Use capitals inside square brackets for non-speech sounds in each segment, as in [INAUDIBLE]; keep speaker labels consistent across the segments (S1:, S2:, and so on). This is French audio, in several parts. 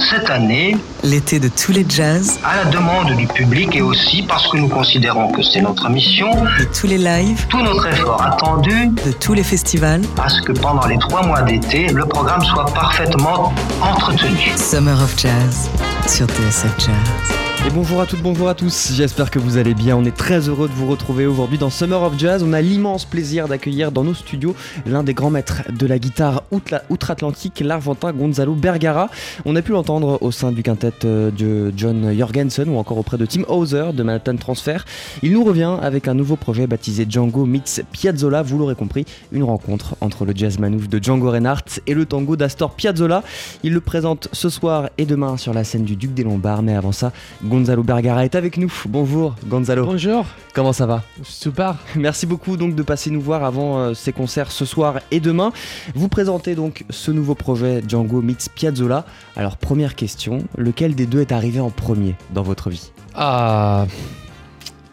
S1: cette année,
S2: L'été de tous les jazz
S1: à la demande du public et aussi parce que nous considérons que c'est notre mission,
S2: de tous les lives,
S1: tout notre effort attendu
S2: de tous les festivals.
S1: à ce que pendant les trois mois d'été, le programme soit parfaitement entretenu.
S2: Summer of Jazz sur TSF Jazz.
S3: Bonjour à toutes, bonjour à tous, j'espère que vous allez bien. On est très heureux de vous retrouver aujourd'hui dans Summer of Jazz. On a l'immense plaisir d'accueillir dans nos studios l'un des grands maîtres de la guitare outre-Atlantique, l'Argentin Gonzalo Bergara. On a pu l'entendre au sein du quintet euh, de John Jorgensen ou encore auprès de Tim Hauser de Manhattan Transfer. Il nous revient avec un nouveau projet baptisé Django meets Piazzolla. Vous l'aurez compris, une rencontre entre le jazz manouf de Django Reinhardt et le tango d'Astor Piazzolla. Il le présente ce soir et demain sur la scène du Duc des Lombards. Mais avant ça, Bergara est avec nous. Bonjour Gonzalo.
S4: Bonjour,
S3: Comment ça va?
S4: Super.
S3: Merci beaucoup donc de passer nous voir avant euh, ces concerts ce soir et demain. Vous présentez donc ce nouveau projet Django meets Piazzolla. Alors première question, lequel des deux est arrivé en premier dans votre vie?
S4: Ah,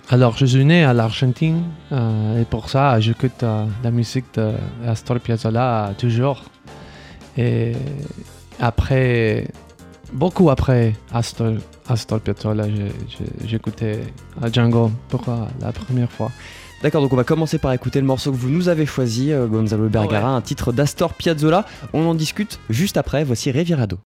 S4: alors, je suis né à l'Argentine euh, et pour ça, j'écoute euh, la musique de Astor Piazzolla toujours. Et après, beaucoup après Astor, Astor Piazzolla, j'ai- j'ai- j'écoutais Django pour la première fois.
S3: D'accord, donc on va commencer par écouter le morceau que vous nous avez choisi, euh, Gonzalo Bergara, un titre d'Astor Piazzolla. On en discute juste après. Voici Revirado.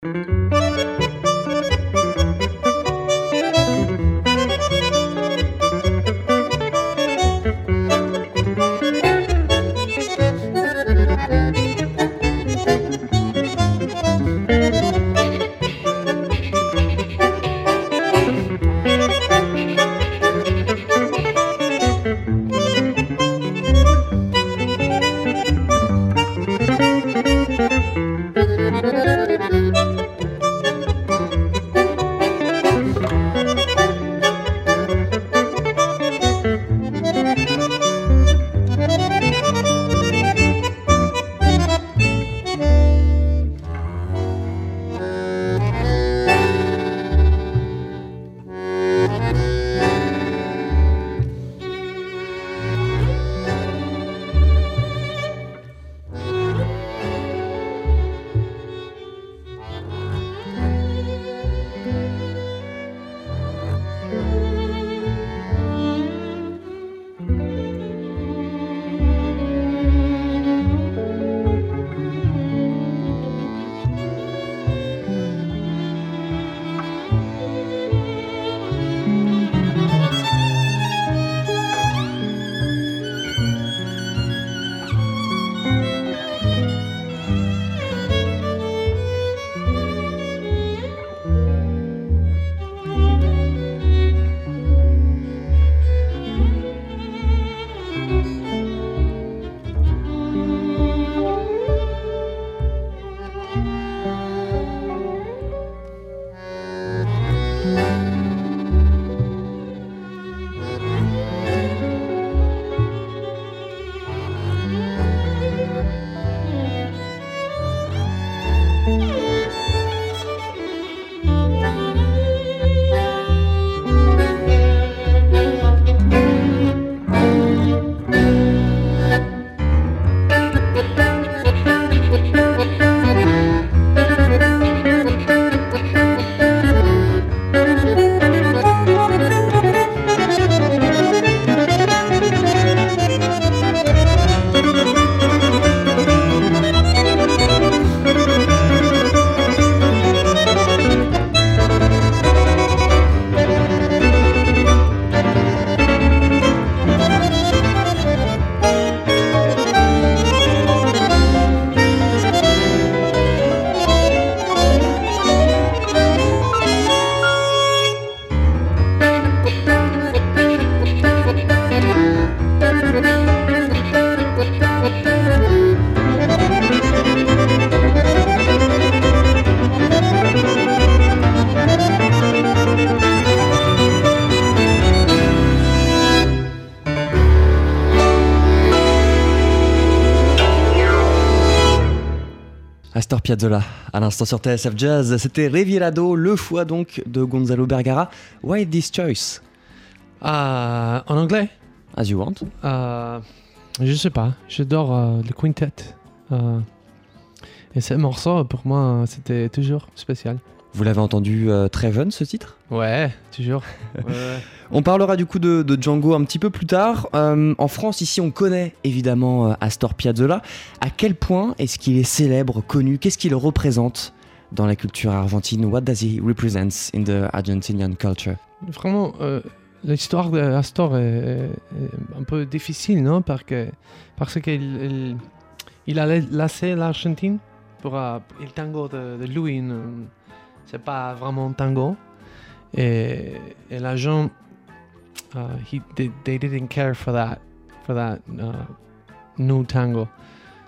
S3: Piazzolla, à l'instant sur TSF Jazz, c'était Revirado, le choix donc de Gonzalo Bergara. Why this choice?
S4: Ah, en anglais?
S3: As you want.
S4: Euh, Je sais pas, j'adore euh, le quintet. Euh, et ce morceau, pour moi, c'était toujours spécial.
S3: Vous l'avez entendu euh, très jeune ce titre?
S4: Ouais, toujours. [LAUGHS] Ouais.
S3: On parlera du coup de, de Django un petit peu plus tard. Euh, en France, ici, on connaît évidemment euh, Astor Piazzolla. À quel point est-ce qu'il est célèbre, connu? Qu'est-ce qu'il représente dans la culture argentine? What does he represent in the Argentinian culture?
S4: Vraiment, euh, l'histoire d'Astor est, est un peu difficile, non? Parce que parce qu'il il, il a laissé l'Argentine pour euh, le tango de, de Louis. C'est pas vraiment tango. Et, et la gens, uh, he, they, they didn't care for that, for that uh, new tango.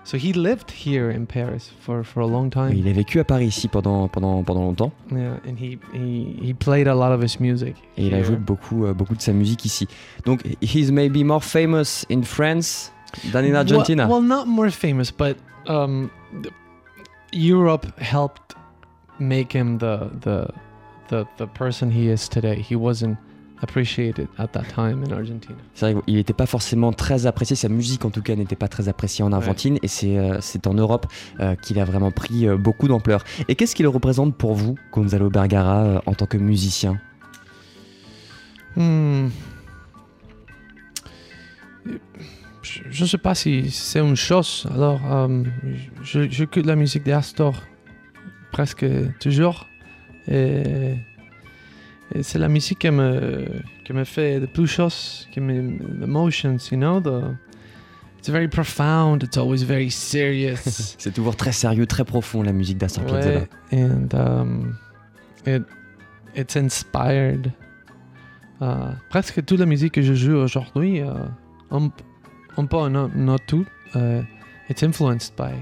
S4: So he lived here in Paris for, for a long time.
S3: Il a vécu à Paris ici pendant, pendant, pendant longtemps
S4: Yeah, and he, he, he played a lot of his music.
S3: et il a
S4: here.
S3: joué beaucoup, euh, beaucoup de sa musique ici. Donc, he's maybe more famous in France than in Argentina.
S4: Well, well, not more famous, but um, Europe helped make him the, the the the person he is today. He wasn't appreciated at that time in Argentina.
S3: C'est vrai qu'il n'était pas forcément très apprécié, sa musique en tout cas n'était pas très appréciée en Argentine et c'est euh, c'est en Europe euh, qu'il a vraiment pris euh, beaucoup d'ampleur. Et qu'est-ce qu'il représente pour vous, Gonzalo Bergara, en tant que musicien?
S4: Hmm. Je- ne sais pas si c'est une chose. Alors, je- j'écoute la musique d'Astor presque toujours. Et, et c'est la musique qui me, qui me fait de plus choses, qui me emotions, you know. The, it's very profound, it's always very serious. [LAUGHS]
S3: C'est toujours très sérieux, très profond la musique d'Astor Piazzolla.
S4: Ouais, and um, it, it's inspired. Uh, presque toute la musique que je joue aujourd'hui, uh, un, un peu, non, not tout, uh, it's influenced by,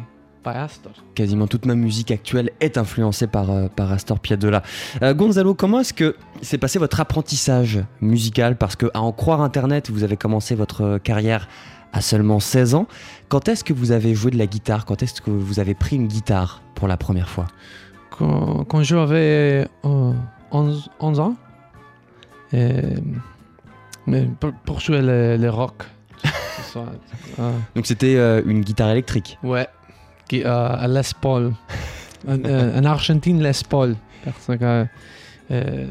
S4: by Astor.
S3: Quasiment toute ma musique actuelle est influencée par, euh, par Astor Piazzolla. Euh, Gonzalo, comment est-ce que s'est passé votre apprentissage musical? Parce que à en croire Internet, vous avez commencé votre carrière à seulement 16 ans. Quand est-ce que vous avez joué de la guitare? Quand est-ce que vous avez pris une guitare pour la première fois?
S4: Quand, quand j'avais euh, 11, 11 ans, et, mais pour, pour jouer le, le rock. [LAUGHS]
S3: Donc c'était euh, une guitare électrique.
S4: Ouais, qui, euh, à Les Paul. [LAUGHS] un, euh, un Argentine Les Paul. Parce que euh,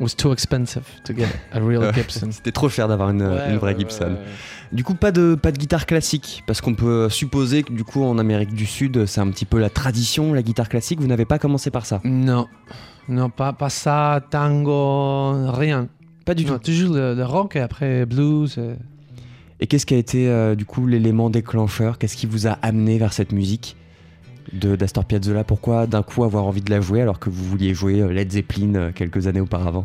S4: was too expensive to get a real [LAUGHS] Gibson.
S3: C'était trop cher d'avoir une,
S4: Ouais,
S3: une vraie
S4: ouais,
S3: Gibson.
S4: ouais.
S3: Du coup, pas de, pas de guitare classique, parce qu'on peut supposer que du coup en Amérique du Sud, c'est un petit peu la tradition, la guitare classique. Vous n'avez pas commencé par ça?
S4: Non, non, pas, pas ça, tango, rien.
S3: Pas du
S4: Non,
S3: tout.
S4: toujours le, le rock et après blues.
S3: Et qu'est-ce qui a été euh, du coup l'élément déclencheur? Qu'est-ce qui vous a amené vers cette musique de d'Astor Piazzolla? Pourquoi d'un coup avoir envie de la jouer alors que vous vouliez jouer euh, Led Zeppelin euh, quelques années auparavant?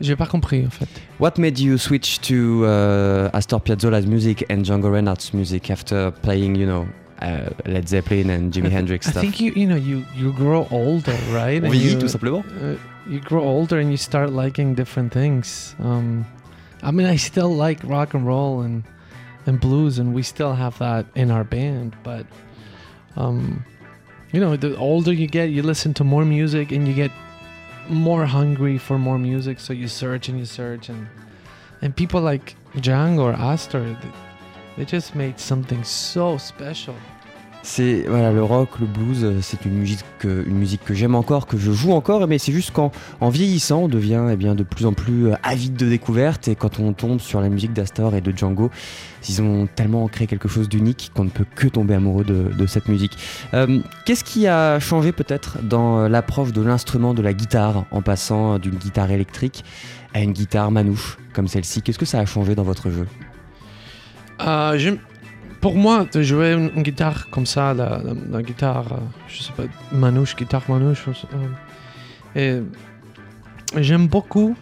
S4: J'ai pas compris en fait.
S3: What made you switch to uh, Astor Piazzolla's music and Django Reinhardt's music after playing, you know, uh, Led Zeppelin and Jimi
S4: I [LAUGHS]
S3: Hendrix
S4: I
S3: stuff?
S4: think you, you know, you, you grow older, right?
S3: On
S4: And
S3: vieillit
S4: you-
S3: tout simplement
S4: uh, you grow older and you start liking different things. Um, I mean, I still like rock and roll and and blues, and we still have that in our band. But um, you know, the older you get, you listen to more music, and you get more hungry for more music. So you search and you search, and and people like Django or Astor, they, they just made something so special.
S3: C'est voilà le rock, le blues, euh, c'est une musique que, une musique que j'aime encore, que je joue encore, mais c'est juste qu'en en vieillissant, on devient eh bien de plus en plus euh, avide de découvertes. Et quand on tombe sur la musique d'Astor et de Django, ils ont tellement créé quelque chose d'unique qu'on ne peut que tomber amoureux de, de cette musique. Euh, Qu'est-ce qui a changé peut-être dans l'approche de l'instrument de la guitare en passant d'une guitare électrique à une guitare manouche comme celle-ci? Qu'est-ce que ça a changé dans votre jeu?
S4: Euh, pour moi, de jouer une, une guitare comme ça, la, la- la guitare, euh, je sais pas, manouche, guitare manouche, et j'aime beaucoup.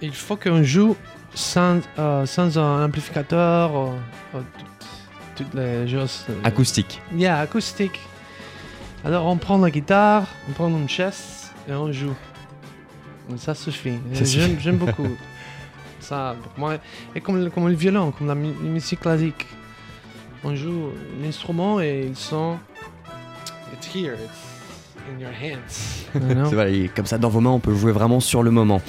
S4: Il faut qu'on joue sans, euh, sans un amplificateur, euh, euh, toutes, toutes les choses.
S3: Acoustique.
S4: Yeah, acoustique. Alors on prend la guitare, on prend une chaise et on joue. Ça suffit. J'aime beaucoup. [LAUGHS] Ça, pour moi. Et comme, le- comme le violon, comme la mu- musique classique. On joue l'instrument et ils sont. It's here, it's in your hands. [LAUGHS]
S3: C'est vrai, comme ça dans vos mains, on peut jouer vraiment sur le moment.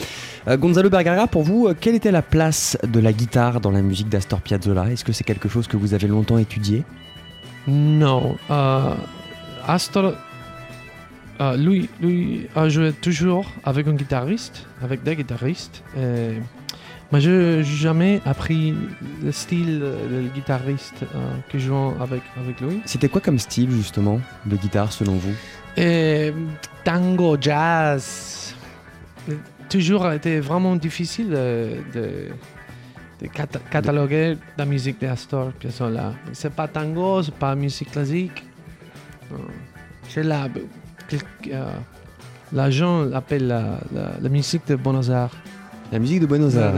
S3: Euh, Gonzalo Bergara, pour vous, euh, quelle était la place de la guitare dans la musique d'Astor Piazzolla? Est-ce que c'est quelque chose que vous avez longtemps étudié?
S4: No. Uh, Astor euh, lui, lui a joué toujours avec un guitariste, avec des guitaristes. Et, mais je n'ai jamais appris le style du guitariste euh, qui joue avec, avec lui.
S3: C'était quoi comme style justement de guitare selon vous?
S4: Et tango, jazz, toujours été vraiment difficile de, de, de cata- cataloguer la musique d'Astor Piazzolla. C'est pas tango, c'est pas musique classique. Non. C'est la, quel- euh, la gens l'appellent la, la, la musique de Buenos Aires.
S3: La musique de Buenos Aires.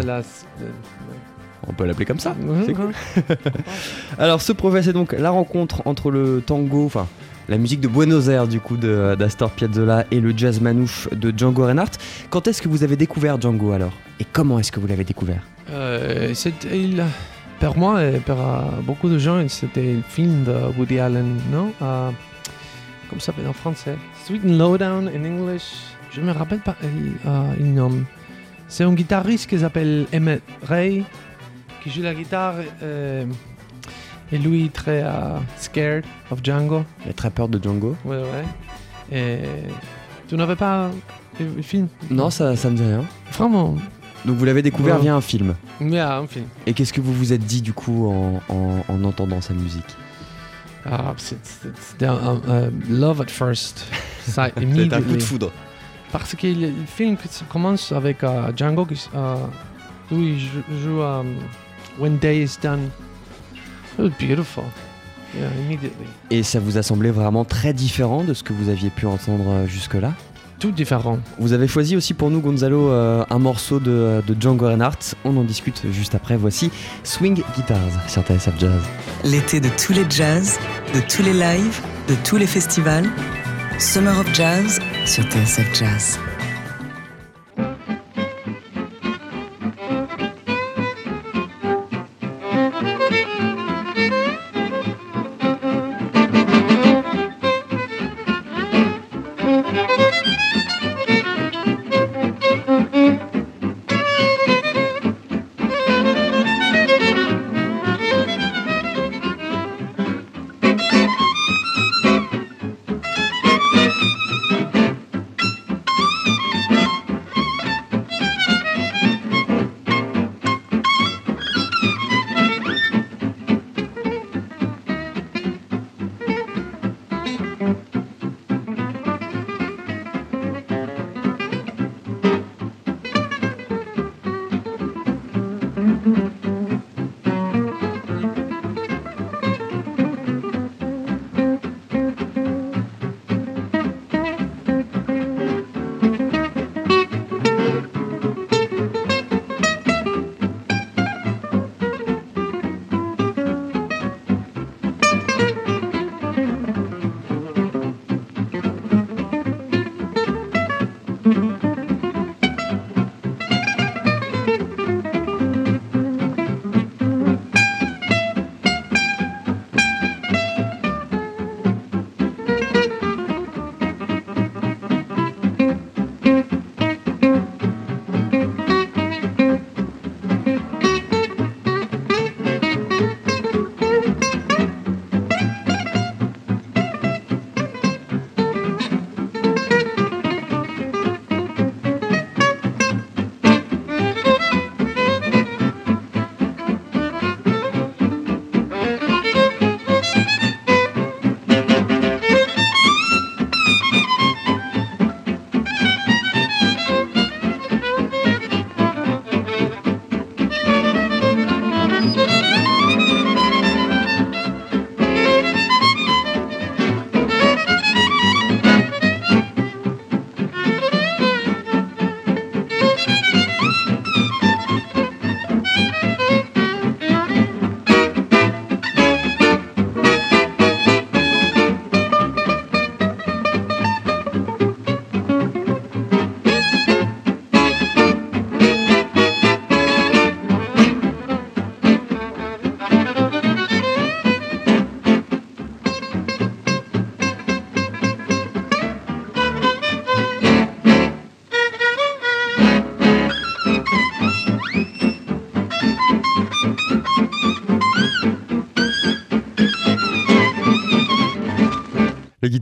S3: On peut l'appeler comme ça. cool. [LAUGHS] Alors ce projet c'est donc la rencontre entre le tango, enfin la musique de Buenos Aires du coup d'Astor Piazzolla et le jazz manouche de Django Reinhardt. Quand est-ce que vous avez découvert Django alors? Et comment est-ce que vous l'avez découvert?
S4: Euh, c'était il- pour moi et pour euh, beaucoup de gens, c'était le film de Woody Allen, non? Euh, Comment ça s'appelle en français? Sweet and Lowdown in English. Je me rappelle pas euh, euh, le nom. C'est un guitariste qui s'appelle Emmett Ray qui joue la guitare euh, et lui très euh, scared of Django.
S3: Il a très peur de Django.
S4: Ouais, ouais. Et tu n'avais pas le film?
S3: Non, ça, ça me dit rien.
S4: Vraiment.
S3: Donc vous l'avez découvert
S4: Ouais.
S3: via un film?
S4: Mais ah, un film.
S3: Et qu'est-ce que vous vous êtes dit du coup en, en- en entendant sa musique?
S4: Ah, c'est- c'est- C'était un, un- un love at first sight [LAUGHS]
S3: C'était un coup de foudre.
S4: Parce que le, film commence avec euh, Django qui euh, lui joue, joue um, When Day is Done. It was beautiful. Yeah, immediately.
S3: Et ça vous a semblé vraiment très différent de ce que vous aviez pu entendre jusque-là?
S4: Tout différent.
S3: Vous avez choisi aussi pour nous, Gonzalo, euh, un morceau de, de Django Reinhardt. On en discute juste après. Voici Swing Guitars sur TSF Jazz.
S2: L'été de tous les jazz, de tous les lives, de tous les festivals. Summer of Jazz sur TSF Jazz.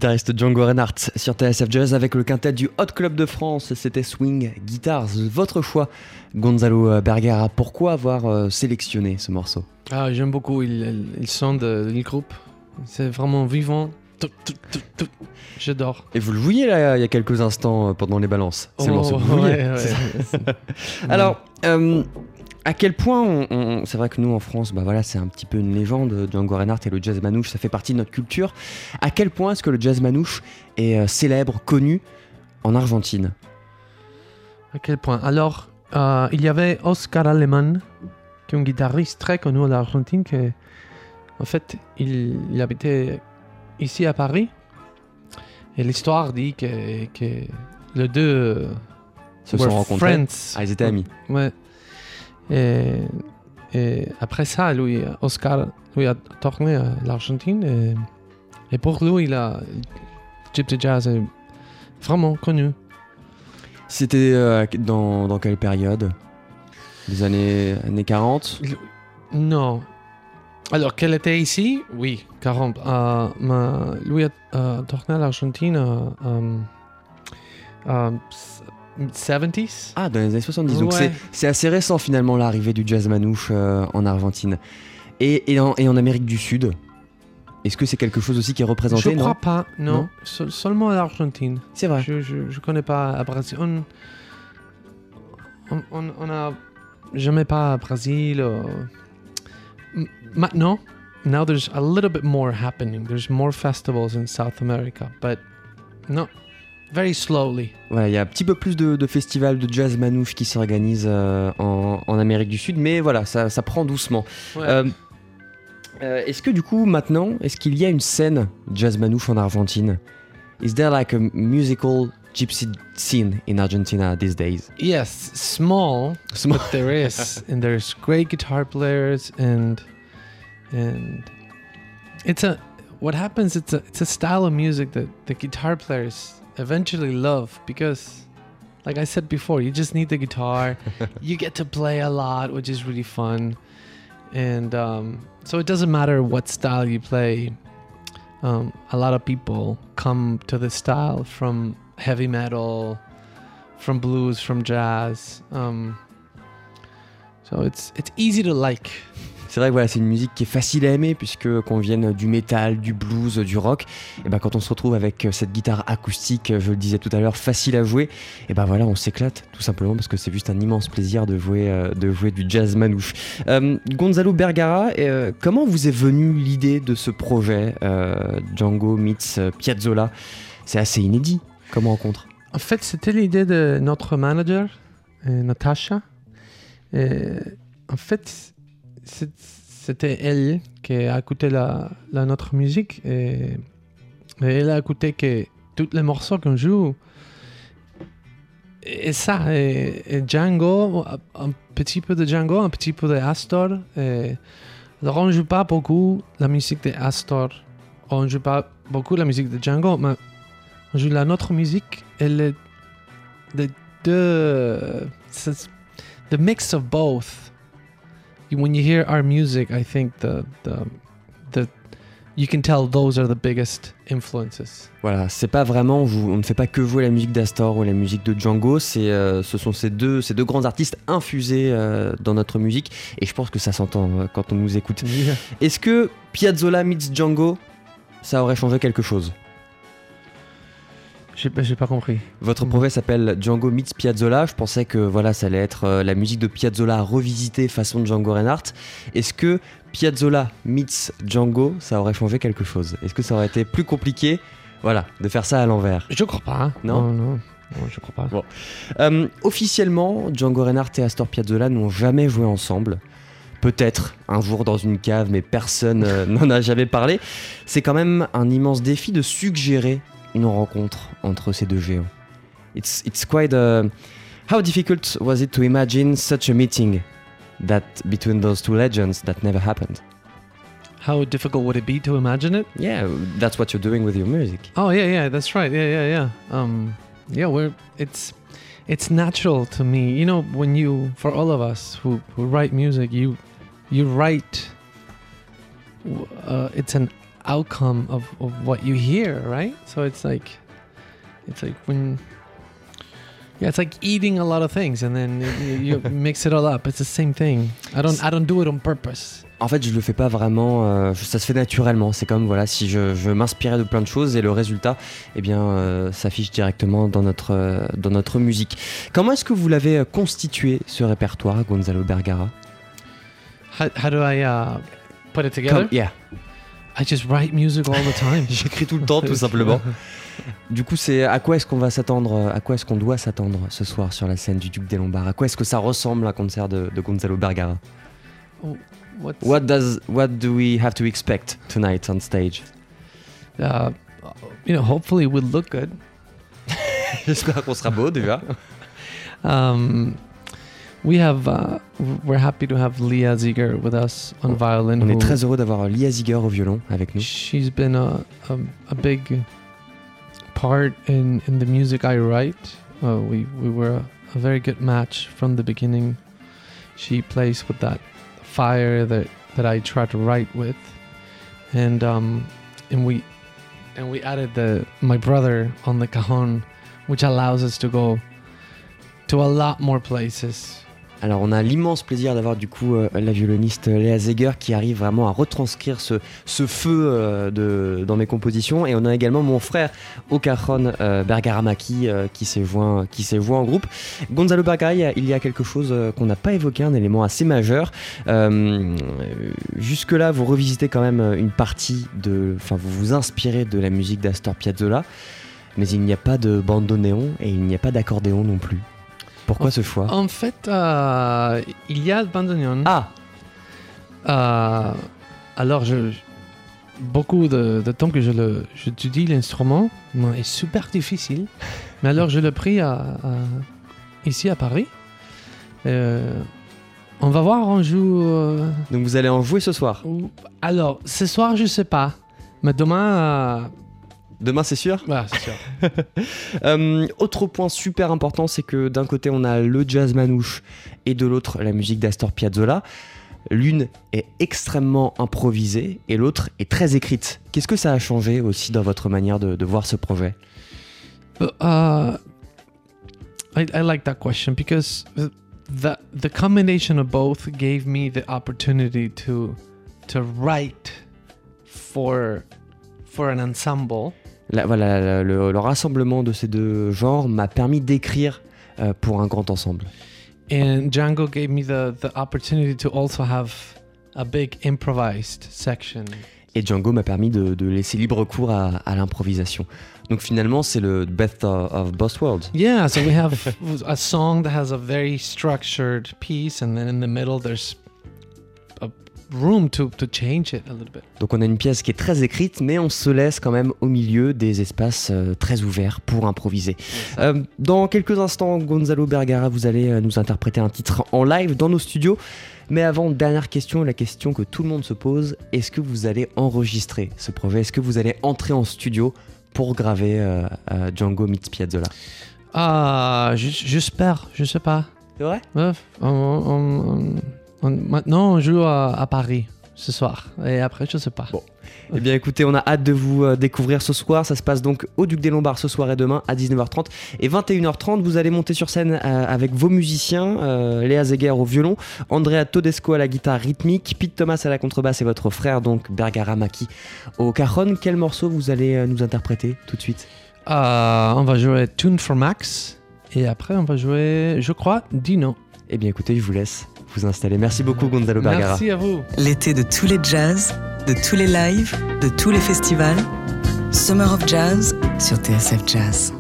S3: Guitariste Django Reinhardt sur TSF Jazz avec le quintet du Hot Club de France, c'était Swing Guitars. Votre choix, Gonzalo Bergara. Pourquoi avoir euh, sélectionné ce morceau?
S4: Ah, j'aime beaucoup il, il son de, du groupe. C'est vraiment vivant. J'adore.
S3: Et vous le jouiez là il y a quelques instants euh, pendant les balances. C'est le morceau que vous vouliez.
S4: Oh, ouais, ouais. [LAUGHS]
S3: Alors, euh, à quel point, on, on- c'est vrai que nous en France, bah voilà, c'est un petit peu une légende, Django Reinhardt et le jazz manouche, ça fait partie de notre culture. À quel point est-ce que le jazz manouche est euh, célèbre, connu en Argentine?
S4: À quel point? Alors, euh, il y avait Oscar Aleman, qui est un guitariste très connu en Argentine, qui, en fait, il, il habitait ici à Paris. Et l'histoire dit que, que les deux euh,
S3: Se sont rencontrés.
S4: friends.
S3: Ah, ils étaient amis.
S4: Ouais. Et, et après ça, lui, Oscar, lui a tourné à l'Argentine. Et, et pour lui, Gypsy Jazz est vraiment connu.
S3: C'était euh, dans, dans quelle période? Les années, années 40
S4: Non. Alors, qu'elle était ici? Oui, 40. Euh, ma- lui a euh, tourné à l'Argentine euh, euh, euh, 70s.
S3: Ah, dans les années 70. Donc
S4: Ouais.
S3: c'est- c'est assez récent finalement l'arrivée du jazz manouche euh, en Argentine. Et, et, en, et en Amérique du Sud Est-ce que c'est quelque chose aussi qui est représenté
S4: Je
S3: non?
S4: crois pas, non.
S3: Non?
S4: Seul- seulement à l'Argentine.
S3: C'est vrai.
S4: Je, je connais pas à Brésil. On, on, on, on a jamais pas à Brésil. euh. Maintenant, now there's a little bit more happening. There's more festivals in South America, but no, very slowly.
S3: Voilà, il y a un petit peu plus de, de festivals de jazz manouche qui s'organisent euh, en, en Amérique du Sud, mais voilà, ça, ça prend doucement.
S4: Ouais.
S3: Euh, euh, est-ce que du coup, maintenant, est-ce qu'il y a une scène jazz manouche en Argentine? Is there like a musical gypsy scene in Argentina these days?
S4: Yes, small,
S3: Small.
S4: but there is, [LAUGHS] and there's great guitar players, and and it's a what happens. It's a it's a style of music that the guitar players eventually love because, like I said before, you just need the guitar. [LAUGHS] you get to play a lot, which is really fun, and um, so it doesn't matter what style you play. Um, a lot of people come to this style from heavy metal, from blues, from jazz. Um, so it's it's easy to like. [LAUGHS]
S3: C'est vrai que voilà, c'est une musique qui est facile à aimer puisque qu'on vienne du métal, du blues, du rock, et ben quand on se retrouve avec cette guitare acoustique, je le disais tout à l'heure, facile à jouer, et ben voilà, on s'éclate tout simplement parce que c'est juste un immense plaisir de jouer, euh, de jouer du jazz manouche. Euh, Gonzalo Bergara, euh, comment vous est venue l'idée de ce projet euh, Django meets euh, Piazzolla? C'est assez inédit comme rencontre.
S4: En fait, c'était l'idée de notre manager, euh, Natasha. En fait, c'était elle qui a écouté la, notre musique et, elle a écouté que tous les morceaux qu'on joue. Et ça, et, Django, un petit peu de Django, un petit peu de Astor. Alors on joue pas beaucoup la musique de Astor, on joue pas beaucoup la musique de Django, mais on joue la notre musique et le the the it's the mix of both. When you hear our music, I think the the the you can tell those are the biggest influences.
S3: Voilà, c'est pas vraiment, on, ne fait pas que jouer la musique d'Astor ou la musique de Django, c'est, euh, ce sont ces deux, ces deux grands artistes infusés euh, dans notre musique, et je pense que ça s'entend euh, quand on nous écoute. Est-ce que Piazzolla meets Django, ça aurait changé quelque chose?
S4: J'ai pas, pas compris.
S3: Votre projet s'appelle Django meets Piazzolla, je pensais que voilà, ça allait être euh, la musique de Piazzolla revisitée façon Django Reinhardt. Est-ce que Piazzolla meets Django, ça aurait changé quelque chose? Est-ce que ça aurait été plus compliqué voilà, de faire ça à l'envers?
S4: Je crois pas. hein.
S3: Non?
S4: Non, non, non, je crois pas.
S3: Bon. Euh, officiellement, Django Reinhardt et Astor Piazzolla n'ont jamais joué ensemble. Peut-être un jour dans une cave, mais personne euh, [LAUGHS] n'en a jamais parlé. C'est quand même un immense défi de suggérer une rencontre entre ces deux géants. It's, it's quite a... How difficult was it to imagine such a meeting that between those two legends that never happened?
S4: How difficult would it be to imagine it?
S3: Yeah, that's what you're doing with your music.
S4: Oh yeah, yeah, that's right. Yeah, yeah, yeah. Um, yeah, we're it's it's natural to me. You know, when you for all of us who who write music, you you write. Uh, it's an outcome of, of what you hear, right? So it's like, it's like when, yeah, it's like eating a lot of things and then you, you [LAUGHS] mix it all up. It's the same thing. I don't, I don't do it on purpose.
S3: En fait, je le fais pas vraiment, euh, ça se fait naturellement. C'est comme voilà, si je, je m'inspirais de plein de choses et le résultat, eh bien, euh, s'affiche directement dans notre, euh, dans notre musique. Comment est-ce que vous l'avez euh, constitué ce répertoire, Gonzalo Bergara
S4: How, how do I uh, put it together?
S3: Comme- yeah.
S4: I just write music all the time. [LAUGHS]
S3: J'écris tout le temps, tout [LAUGHS] simplement. Du coup, c'est à quoi est-ce qu'on va s'attendre, à quoi est-ce qu'on doit s'attendre ce soir sur la scène du Duc des Lombards? À quoi est-ce que ça ressemble un concert de, de Gonzalo Bergara
S4: What's,
S3: What? Does, what do we have to expect tonight on stage?
S4: Uh, you know, hopefully it will look good. [LAUGHS]
S3: J'espère qu'on sera beau déjà.
S4: Um, we have, uh, we're happy to have Leah Ziegler with us on violin.
S3: On est très heureux d'avoir Lia Ziger au violon avec nous.
S4: She's been a, a, a big part in, in the music I write. Uh, we, we were a, a very good match from the beginning. She plays with that fire that, that I try to write with. And um, and we and we added the my brother on the cajon, which allows us to go to a lot more places.
S3: Alors on a l'immense plaisir d'avoir du coup euh, la violoniste Léa Zeger qui arrive vraiment à retranscrire ce, feu euh, dans mes compositions et on a également mon frère euh, Bergaramaki euh, qui s'est joint, en groupe. Gonzalo Bergara, il y a- quelque chose euh, qu'on n'a pas évoqué, un élément assez majeur. Euh, jusque là vous revisitez quand même euh, une partie de, enfin vous vous inspirez de la musique d'Astor Piazzolla, mais il n'y a pas de bandoneon et il n'y a pas d'accordéon non plus. Pourquoi ce choix
S4: En fait, euh, il y a le bandoneon.
S3: Ah
S4: Euh, alors, je, beaucoup de, de temps que je le, j'étudie l'instrument, mais est super difficile. Mais alors, je l'ai pris à, à- ici à Paris. Euh, on va voir, on joue.
S3: Donc vous allez en jouer ce soir.
S4: alors, ce soir, je sais pas. Mais demain,
S3: Demain c'est sûr.
S4: c'est sûr. [LAUGHS]
S3: Euh, autre point super important, c'est que d'un côté on a le jazz manouche et de l'autre la musique d'Astor Piazzolla. L'une est extrêmement improvisée et l'autre est très écrite. Qu'est-ce que ça a changé aussi dans votre manière de, de voir ce projet?
S4: But, uh, I, I like that question because the the combination of both gave me the opportunity to to write for for an ensemble.
S3: Voilà, le, le- le rassemblement de ces deux genres m'a permis d'écrire euh, pour un grand ensemble.
S4: And Django gave me the, the opportunity to also have a big improvised section.
S3: Et Django m'a permis de, de laisser libre cours à, à l'improvisation. Donc finalement c'est le best of of both worlds.
S4: Yeah, so we have [LAUGHS] a song that has a very structured piece, and then in the middle there's room to, to change it a little bit.
S3: Donc on a une pièce qui est très écrite, mais on se laisse quand même au milieu des espaces euh, très ouverts pour improviser. Euh, dans quelques instants, Gonzalo Bergara, vous allez euh, nous interpréter un titre en live dans nos studios. Mais avant, dernière question, la question que tout le monde se pose, est-ce que vous allez enregistrer ce projet? Est-ce que vous allez entrer en studio pour graver euh, Django meets Piazzolla?
S4: Ah, j'espère, je sais pas.
S3: C'est vrai?
S4: Ouais, on- on- on- on- maintenant on joue à, à Paris ce soir, et après je sais pas.
S3: Bon. Eh bien écoutez, on a hâte de vous euh, découvrir ce soir. Ça se passe donc au Duc des Lombards ce soir et demain à 19h30 et 21h30. Vous allez monter sur scène euh, avec vos musiciens, euh, Léa Zeger au violon, Andrea Todesco à la guitare rythmique, Pete Thomas à la contrebasse et votre frère donc Bergara Maki au cajon. Quel morceau vous allez euh, nous interpréter tout de suite?
S4: Ah, on va jouer Tune for Max, et après on va jouer, je crois, Dino.
S3: Eh bien écoutez, je vous laisse vous installer. Merci beaucoup Gonzalo Bergara.
S4: Merci à vous.
S2: L'été de tous les jazz, de tous les lives, de tous les festivals. Summer of Jazz sur TSF Jazz.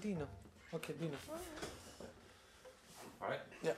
S5: Dino. Okay, Dino. All right. Yeah.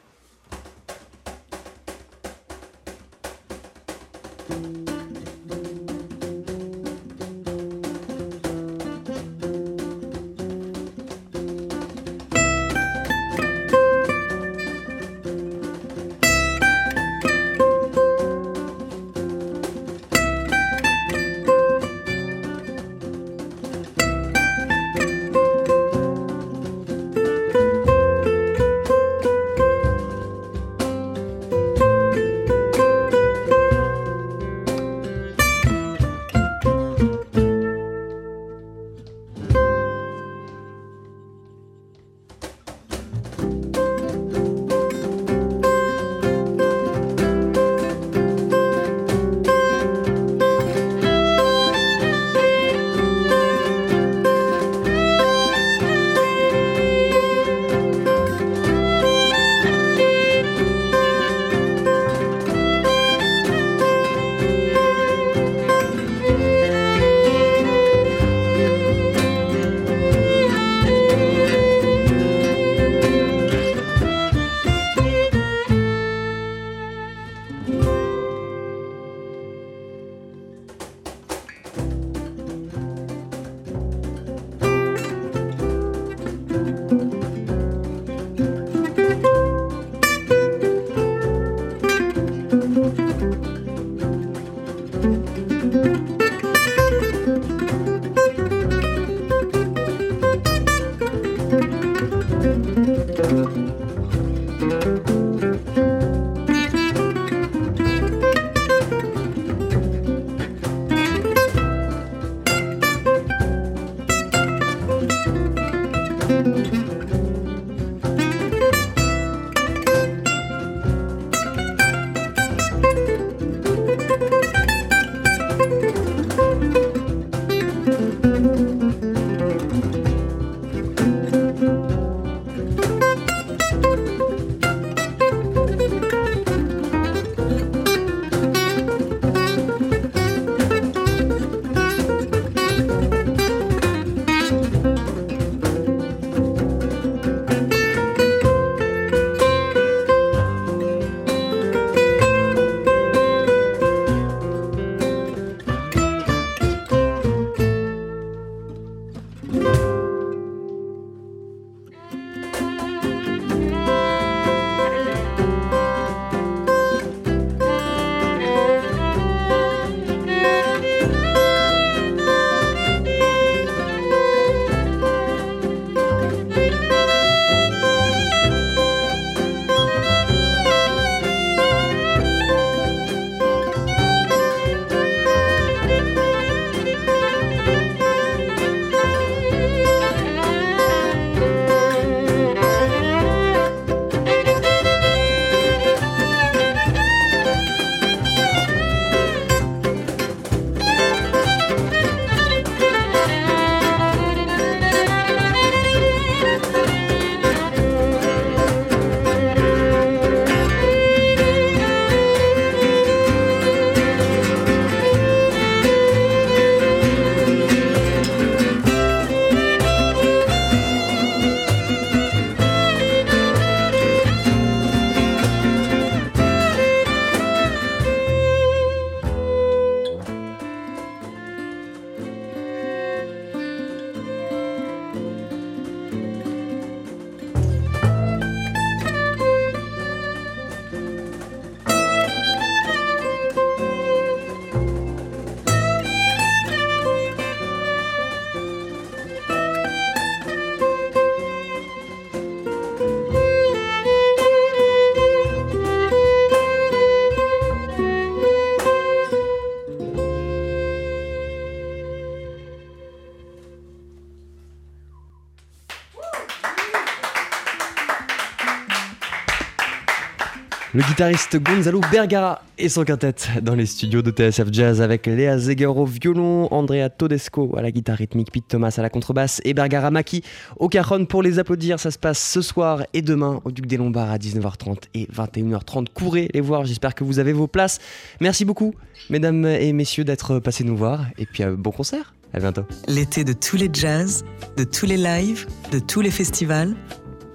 S3: Le guitariste Gonzalo Bergara et son quintet dans les studios de TSF Jazz avec Léa Zeger au violon, Andrea Todesco à la guitare rythmique, Pete Thomas à la contrebasse et Bergara Maki au cajon pour les applaudir. Ça se passe ce soir et demain au Duc des Lombards à 19h30 et 21h30. Courez les voir, j'espère que vous avez vos places. Merci beaucoup, mesdames et messieurs, d'être passés nous voir et puis euh, bon concert. À bientôt.
S2: L'été de tous les jazz, de tous les lives, de tous les festivals.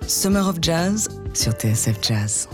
S2: Summer of Jazz sur TSF Jazz.